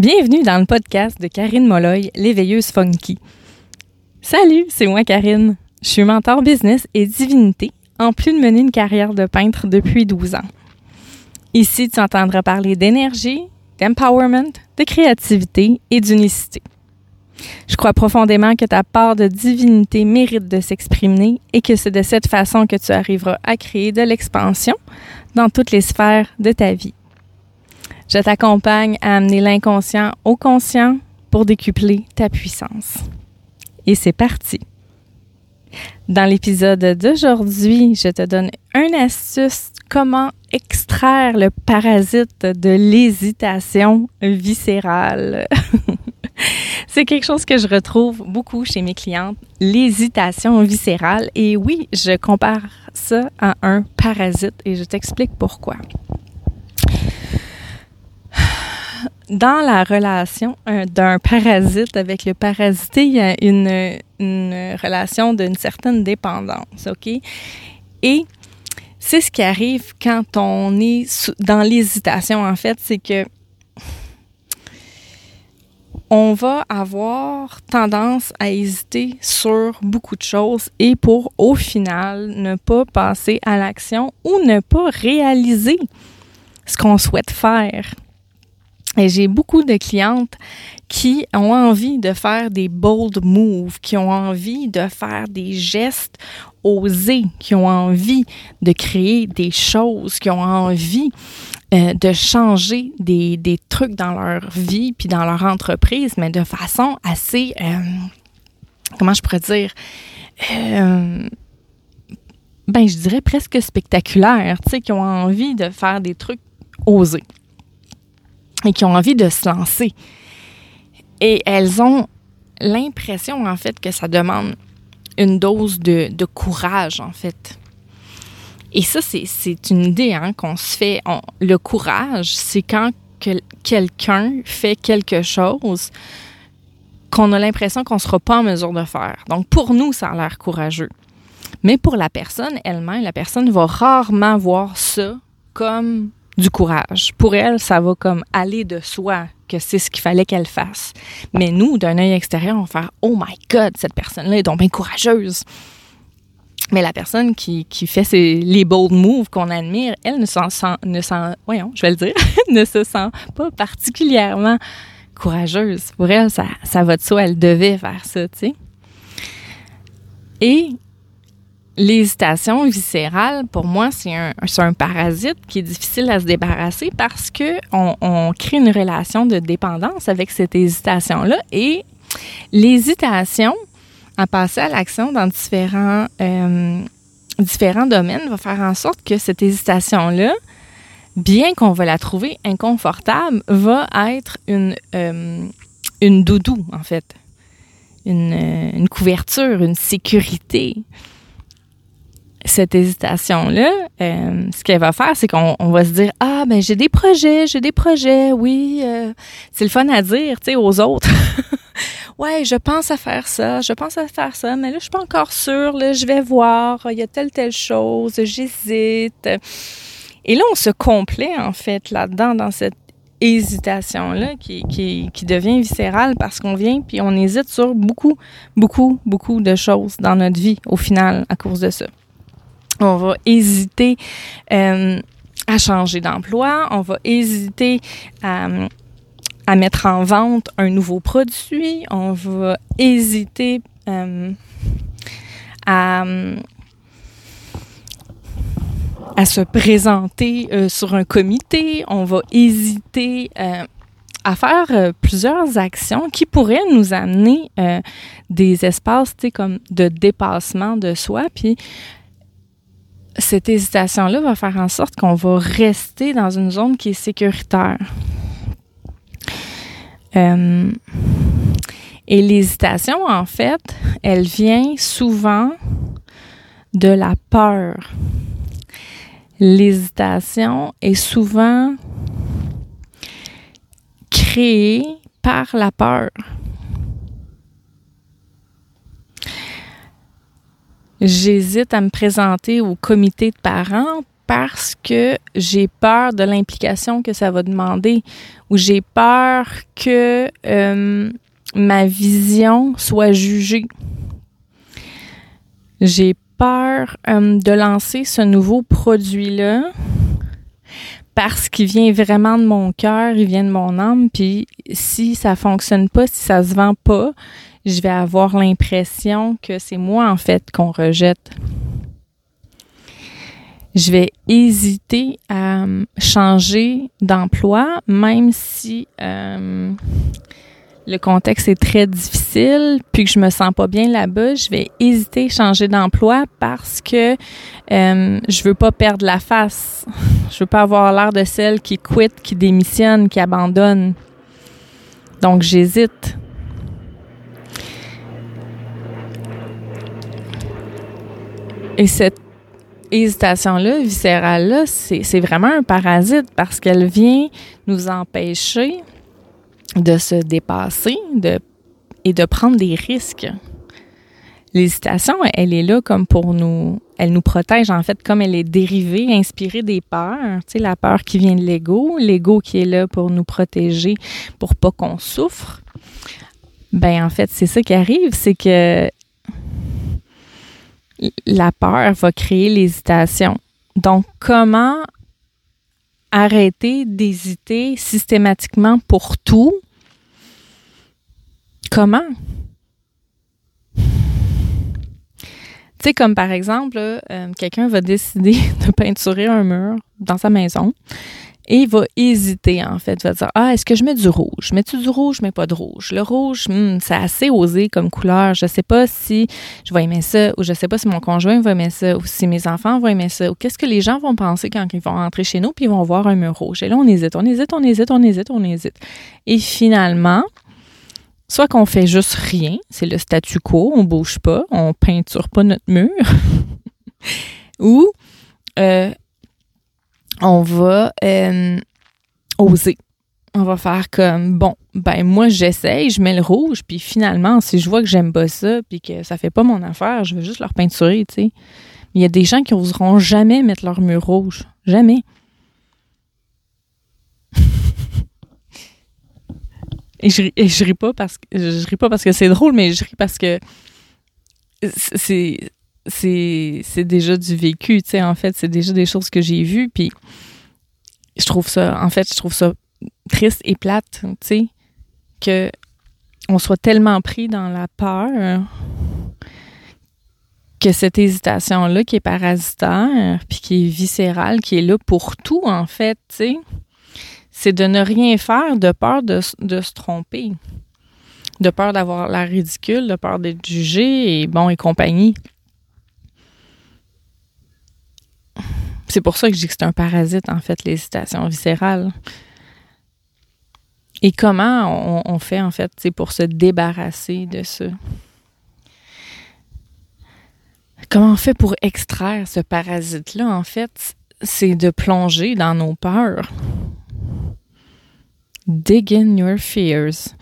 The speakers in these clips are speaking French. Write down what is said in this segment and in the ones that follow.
Bienvenue dans le podcast de Karine Molloy, l'éveilleuse funky. Salut, c'est moi Karine. Je suis mentor business et divinité, en plus de mener une carrière de peintre depuis 12 ans. Ici, tu entendras parler d'énergie, d'empowerment, de créativité et d'unicité. Je crois profondément que ta part de divinité mérite de s'exprimer et que c'est de cette façon que tu arriveras à créer de l'expansion dans toutes les sphères de ta vie. Je t'accompagne à amener l'inconscient au conscient pour décupler ta puissance. Et c'est parti. Dans l'épisode d'aujourd'hui, je te donne une astuce comment extraire le parasite de l'hésitation viscérale. C'est quelque chose que je retrouve beaucoup chez mes clientes, l'hésitation viscérale. Et oui, je compare ça à un parasite et je t'explique pourquoi. Dans la relation d'un parasite avec le parasité, il y a une, une relation d'une certaine dépendance, OK? Et c'est ce qui arrive quand on est dans l'hésitation, en fait, c'est que on va avoir tendance à hésiter sur beaucoup de choses et pour au final ne pas passer à l'action ou ne pas réaliser ce qu'on souhaite faire. Et j'ai beaucoup de clientes qui ont envie de faire des bold moves, qui ont envie de faire des gestes osés, qui ont envie de créer des choses, qui ont envie euh, de changer des, des, trucs dans leur vie puis dans leur entreprise, mais de façon assez, euh, comment je pourrais dire, euh, ben je dirais presque spectaculaire, tu sais, qui ont envie de faire des trucs osés et qui ont envie de se lancer. Et elles ont l'impression, en fait, que ça demande une dose de, courage, en fait. Et ça, c'est une idée hein, qu'on se fait. le courage, c'est quand que, quelqu'un fait quelque chose qu'on a l'impression qu'on ne sera pas en mesure de faire. Donc, pour nous, ça a l'air courageux. Mais pour la personne elle-même, la personne va rarement voir ça comme du courage. Pour elle, ça va comme aller de soi que c'est ce qu'il fallait qu'elle fasse. Mais nous, d'un œil extérieur, on va faire Oh my God, cette personne-là est donc bien courageuse. Mais la personne qui, qui fait les bold moves qu'on admire, elle ne s'en sent, ne sent, je vais le dire, ne se sent pas particulièrement courageuse. Pour elle, ça, ça va de soi, elle devait faire ça, tu sais. Et l'hésitation viscérale, pour moi, c'est un, parasite qui est difficile à se débarrasser parce que on, crée une relation de dépendance avec cette hésitation-là. Et l'hésitation, à passer à l'action dans différents, euh, différents domaines va faire en sorte que cette hésitation-là, bien qu'on va la trouver inconfortable, va être une, euh, doudou, en fait. Une, euh, une, couverture, une sécurité. Cette hésitation-là, ce qu'elle va faire, c'est qu'on va se dire Ah, ben j'ai des projets, j'ai des projets, oui, c'est le fun à dire, tu sais, aux autres. ouais, je pense à faire ça, je pense à faire ça, mais là, je suis pas encore sûre, là, je vais voir, il y a telle, telle chose, j'hésite. Et là, on se complaît, en fait, là-dedans, dans cette hésitation-là qui, qui, qui, devient viscérale parce qu'on vient puis on hésite sur beaucoup, beaucoup, beaucoup de choses dans notre vie au final à cause de ça. On va hésiter euh, à changer d'emploi, on va hésiter à mettre en vente un nouveau produit, on va hésiter euh, à, se présenter euh, sur un comité, on va hésiter à faire plusieurs actions qui pourraient nous amener des espaces de dépassement de soi. Puis cette hésitation-là va faire en sorte qu'on va rester dans une zone qui est sécuritaire. Euh, et l'hésitation, en fait, elle vient souvent de la peur. L'hésitation est souvent créée par la peur. J'hésite à me présenter au comité de parents parce que j'ai peur de l'implication que ça va demander ou j'ai peur que euh, ma vision soit jugée. J'ai peur euh, de lancer ce nouveau produit-là parce qu'il vient vraiment de mon cœur, il vient de mon âme, puis si ça fonctionne pas, si ça se vend pas, je vais avoir l'impression que c'est moi en fait qu'on rejette. Je vais hésiter à euh, changer d'emploi, même si euh, le contexte est très difficile, puis que je me sens pas bien là-bas, je vais hésiter à changer d'emploi parce que euh, je veux pas perdre la face. Je veux pas avoir l'air de celle qui quitte, qui démissionne, qui abandonne. Donc j'hésite. Et cette hésitation-là, viscérale-là, c'est vraiment un parasite parce qu'elle vient nous empêcher de se dépasser de, et de prendre des risques. L'hésitation, elle est là comme pour nous, elle nous protège en fait comme elle est dérivée, inspirée des peurs. Tu sais, la peur qui vient de l'ego, l'ego qui est là pour nous protéger, pour pas qu'on souffre. Ben en fait, c'est ça qui arrive, c'est que la peur va créer l'hésitation. Donc, comment arrêter d'hésiter systématiquement pour tout? Comment? Tu sais, comme par exemple, euh, quelqu'un va décider de peinturer un mur dans sa maison et il va hésiter, en fait. Il va dire Ah, est-ce que je mets du rouge? Mets-tu du rouge, mais pas de rouge? Le rouge, hmm, c'est assez osé comme couleur. Je sais pas si je vais aimer ça, ou je sais pas si mon conjoint va aimer ça, ou si mes enfants vont aimer ça, ou qu'est-ce que les gens vont penser quand ils vont rentrer chez nous, puis ils vont voir un mur rouge. Et là, on hésite, on hésite, on hésite, on hésite, on hésite. Et finalement, soit qu'on fait juste rien, c'est le statu quo, on bouge pas, on peinture pas notre mur, ou euh, on va euh, oser. On va faire comme bon, ben moi j'essaye, je mets le rouge, puis finalement si je vois que j'aime pas ça, puis que ça fait pas mon affaire, je vais juste leur peinturer, tu sais. Mais il y a des gens qui oseront jamais mettre leur mur rouge, jamais. et, je, et je ris pas parce que je ris pas parce que c'est drôle, mais je ris parce que c'est c'est déjà du vécu, tu sais, en fait, c'est déjà des choses que j'ai vues, puis je trouve ça, en fait, je trouve ça triste et plate, tu sais, que on soit tellement pris dans la peur que cette hésitation-là qui est parasitaire, puis qui est viscérale, qui est là pour tout, en fait, tu sais, c'est de ne rien faire de peur de, de se tromper, de peur d'avoir l'air ridicule, de peur d'être jugé, et bon, et compagnie. C'est pour ça que je dis que c'est un parasite, en fait, l'hésitation viscérale. Et comment on, fait, en fait, pour se débarrasser de ça? Comment on fait pour extraire ce parasite-là, en fait? C'est de plonger dans nos peurs. Dig in your fears.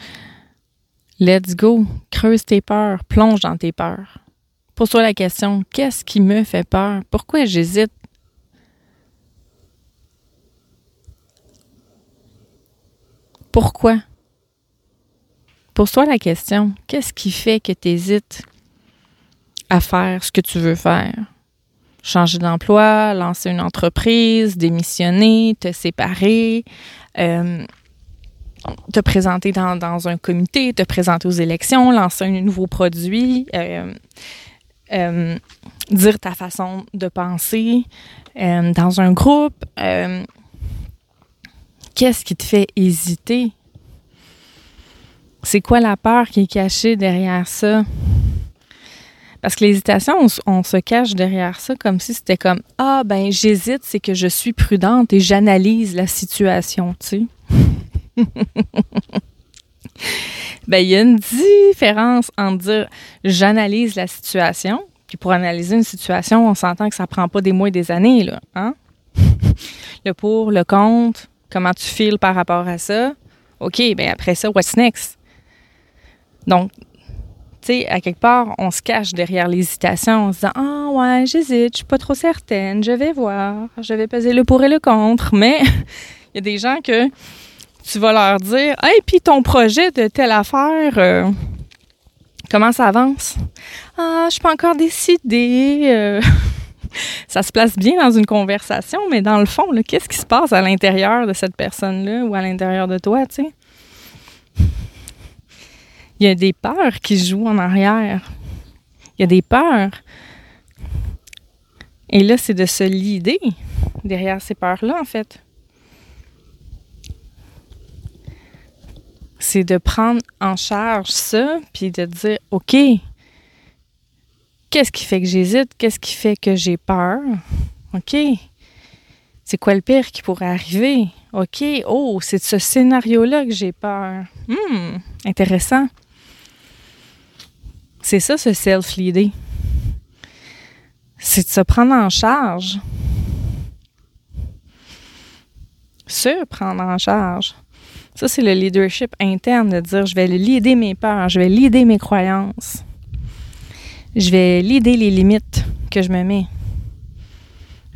Let's go. Creuse tes peurs. Plonge dans tes peurs. Pose-toi la question, qu'est-ce qui me fait peur? Pourquoi j'hésite? Pourquoi? Pose-toi la question, qu'est-ce qui fait que tu hésites à faire ce que tu veux faire? Changer d'emploi, lancer une entreprise, démissionner, te séparer, euh, te présenter dans, un comité, te présenter aux élections, lancer un nouveau produit, euh, euh, dire ta façon de penser dans un groupe qu'est-ce qui te fait hésiter? C'est quoi la peur qui est cachée derrière ça? Parce que l'hésitation, on, se cache derrière ça comme si c'était comme Ah, ben, j'hésite, c'est que je suis prudente et j'analyse la situation, tu sais. ben, il y a une différence entre dire j'analyse la situation, puis pour analyser une situation, on s'entend que ça prend pas des mois et des années, là. Hein? le pour, le contre, comment tu files par rapport à ça. OK, ben après ça, what's next? Donc, tu tu sais, à quelque part, on se cache derrière l'hésitation en se disant Ah, ouais, j'hésite, je suis pas trop certaine, je vais voir, je vais peser le pour et le contre. Mais il y a des gens que tu vas leur dire Hey, puis ton projet de telle affaire, euh, comment ça avance? Ah, je suis pas encore décidée. Euh. ça se place bien dans une conversation, mais dans le fond, qu'est-ce qui se passe à l'intérieur de cette personne-là ou à l'intérieur de toi, il y a des peurs qui jouent en arrière. Il y a des peurs. Et là, c'est de se lider derrière ces peurs-là, en fait. C'est de prendre en charge ça, puis de dire, OK, qu'est-ce qui fait que j'hésite? Qu'est-ce qui fait que j'ai peur? OK. C'est quoi le pire qui pourrait arriver? OK. Oh, c'est de ce scénario-là que j'ai peur. Hum, intéressant. C'est ça, ce self-leader. C'est de se prendre en charge. Se prendre en charge. Ça, c'est le leadership interne de dire je vais leader mes peurs, je vais leader mes croyances. Je vais leader les limites que je me mets.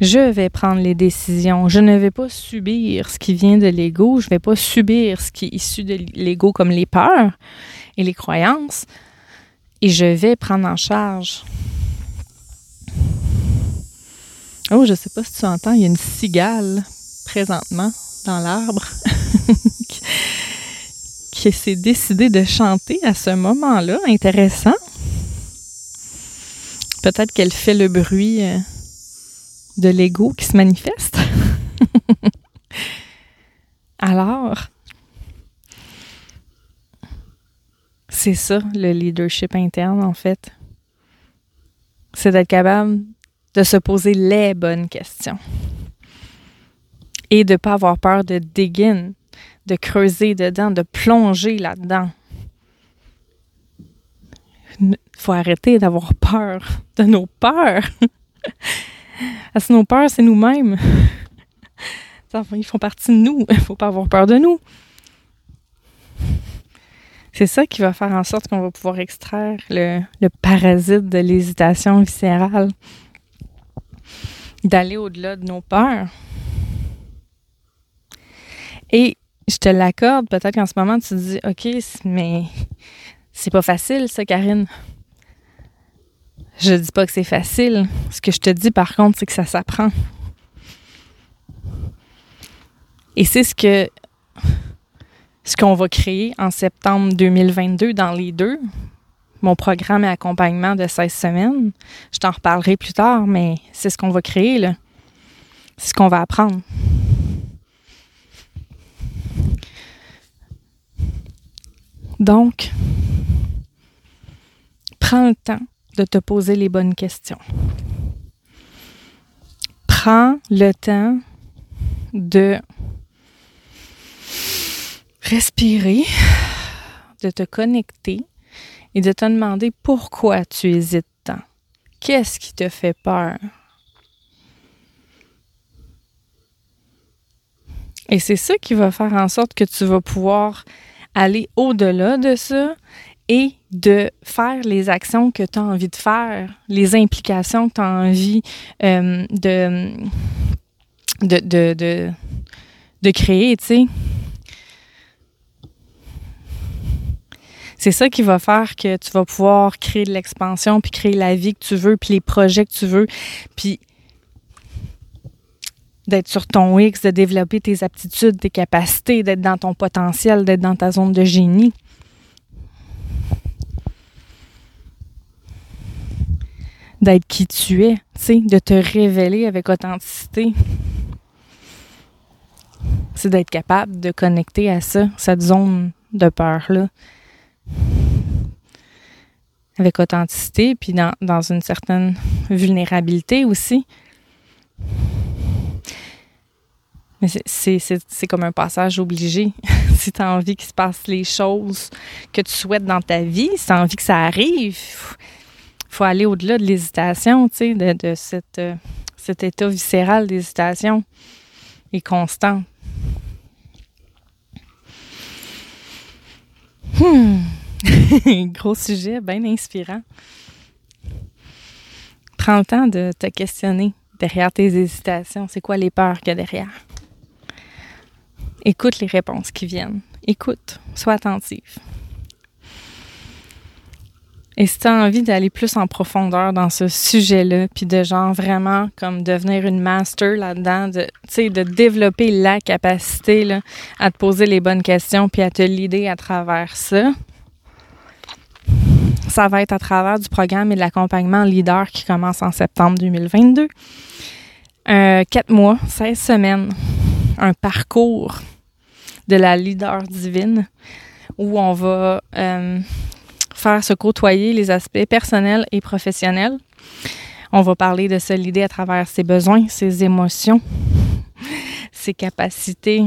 Je vais prendre les décisions. Je ne vais pas subir ce qui vient de l'ego. Je ne vais pas subir ce qui est issu de l'ego comme les peurs et les croyances et je vais prendre en charge. Oh, je sais pas si tu entends, il y a une cigale présentement dans l'arbre qui s'est décidée de chanter à ce moment-là. Intéressant. Peut-être qu'elle fait le bruit euh, de l'ego qui se manifeste. Alors, C'est ça, le leadership interne, en fait. C'est d'être capable de se poser les bonnes questions. Et de ne pas avoir peur de dégainer, de creuser dedans, de plonger là-dedans. Il faut arrêter d'avoir peur de nos peurs. Parce que nos peurs, c'est nous-mêmes. Ils font partie de nous. Il ne faut pas avoir peur de nous. C'est ça qui va faire en sorte qu'on va pouvoir extraire le, parasite de l'hésitation viscérale, d'aller au-delà de nos peurs. Et je te l'accorde, peut-être qu'en ce moment tu te dis, OK, mais c'est pas facile, ça, Karine. Je dis pas que c'est facile. Ce que je te dis, par contre, c'est que ça s'apprend. Et c'est ce que ce qu'on va créer en septembre 2022 dans les deux, mon programme et accompagnement de 16 semaines. Je t'en reparlerai plus tard, mais c'est ce qu'on va créer, là. C'est ce qu'on va apprendre. Donc, prends le temps de te poser les bonnes questions. Prends le temps de respirer, de te connecter et de te demander pourquoi tu hésites tant. Qu'est-ce qui te fait peur? Et c'est ça qui va faire en sorte que tu vas pouvoir aller au-delà de ça et de faire les actions que tu as envie de faire, les implications que tu as envie euh, de, de, de, de, de créer, tu sais. c'est ça qui va faire que tu vas pouvoir créer de l'expansion, puis créer la vie que tu veux, puis les projets que tu veux, puis d'être sur ton X, de développer tes aptitudes, tes capacités, d'être dans ton potentiel, d'être dans ta zone de génie. D'être qui tu es, de te révéler avec authenticité. C'est d'être capable de connecter à ça, cette zone de peur-là avec authenticité, puis dans, dans une certaine vulnérabilité aussi. Mais c'est comme un passage obligé. si tu as envie qu'il se passe les choses que tu souhaites dans ta vie, si tu as envie que ça arrive, faut aller au-delà de l'hésitation, tu sais, de, cette, euh, cet état viscéral d'hésitation et constant. Hmm. Gros sujet, bien inspirant. Prends le temps de te questionner derrière tes hésitations. C'est quoi les peurs qu'il y a derrière? Écoute les réponses qui viennent. Écoute, sois attentive. Et si tu as envie d'aller plus en profondeur dans ce sujet-là, puis de genre vraiment comme devenir une master là-dedans, de, de développer la capacité là, à te poser les bonnes questions, puis à te l'idée à travers ça, ça va être à travers du programme et de l'accompagnement leader qui commence en septembre 2022. Euh, quatre mois, 16 semaines, un parcours de la leader divine où on va euh, faire se côtoyer les aspects personnels et professionnels. On va parler de se leader à travers ses besoins, ses émotions, ses capacités,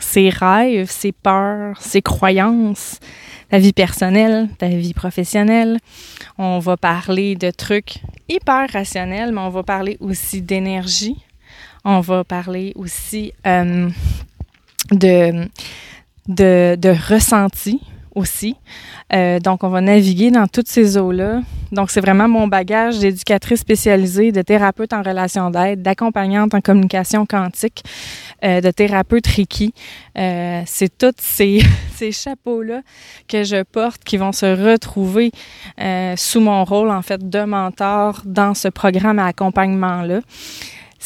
ses rêves, ses peurs, ses croyances, ta vie personnelle, ta vie professionnelle. On va parler de trucs hyper rationnels, mais on va parler aussi d'énergie. On va parler aussi euh, de, de, de ressenti aussi. Euh, donc, on va naviguer dans toutes ces eaux-là. Donc, c'est vraiment mon bagage d'éducatrice spécialisée, de thérapeute en relation d'aide, d'accompagnante en communication quantique, euh, de thérapeute Reiki. Euh, c'est tous ces, ces chapeaux-là que je porte qui vont se retrouver sous mon rôle, en fait, de mentor dans ce programme à accompagnement-là.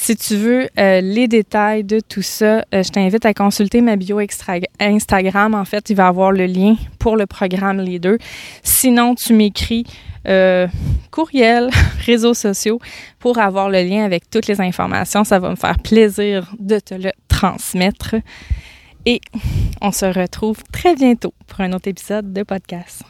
Si tu veux euh, les détails de tout ça, euh, je t'invite à consulter ma bio Instagram. En fait, il va avoir le lien pour le programme Les Deux. Sinon, tu m'écris euh, courriel, réseaux sociaux pour avoir le lien avec toutes les informations. Ça va me faire plaisir de te le transmettre. Et on se retrouve très bientôt pour un autre épisode de podcast.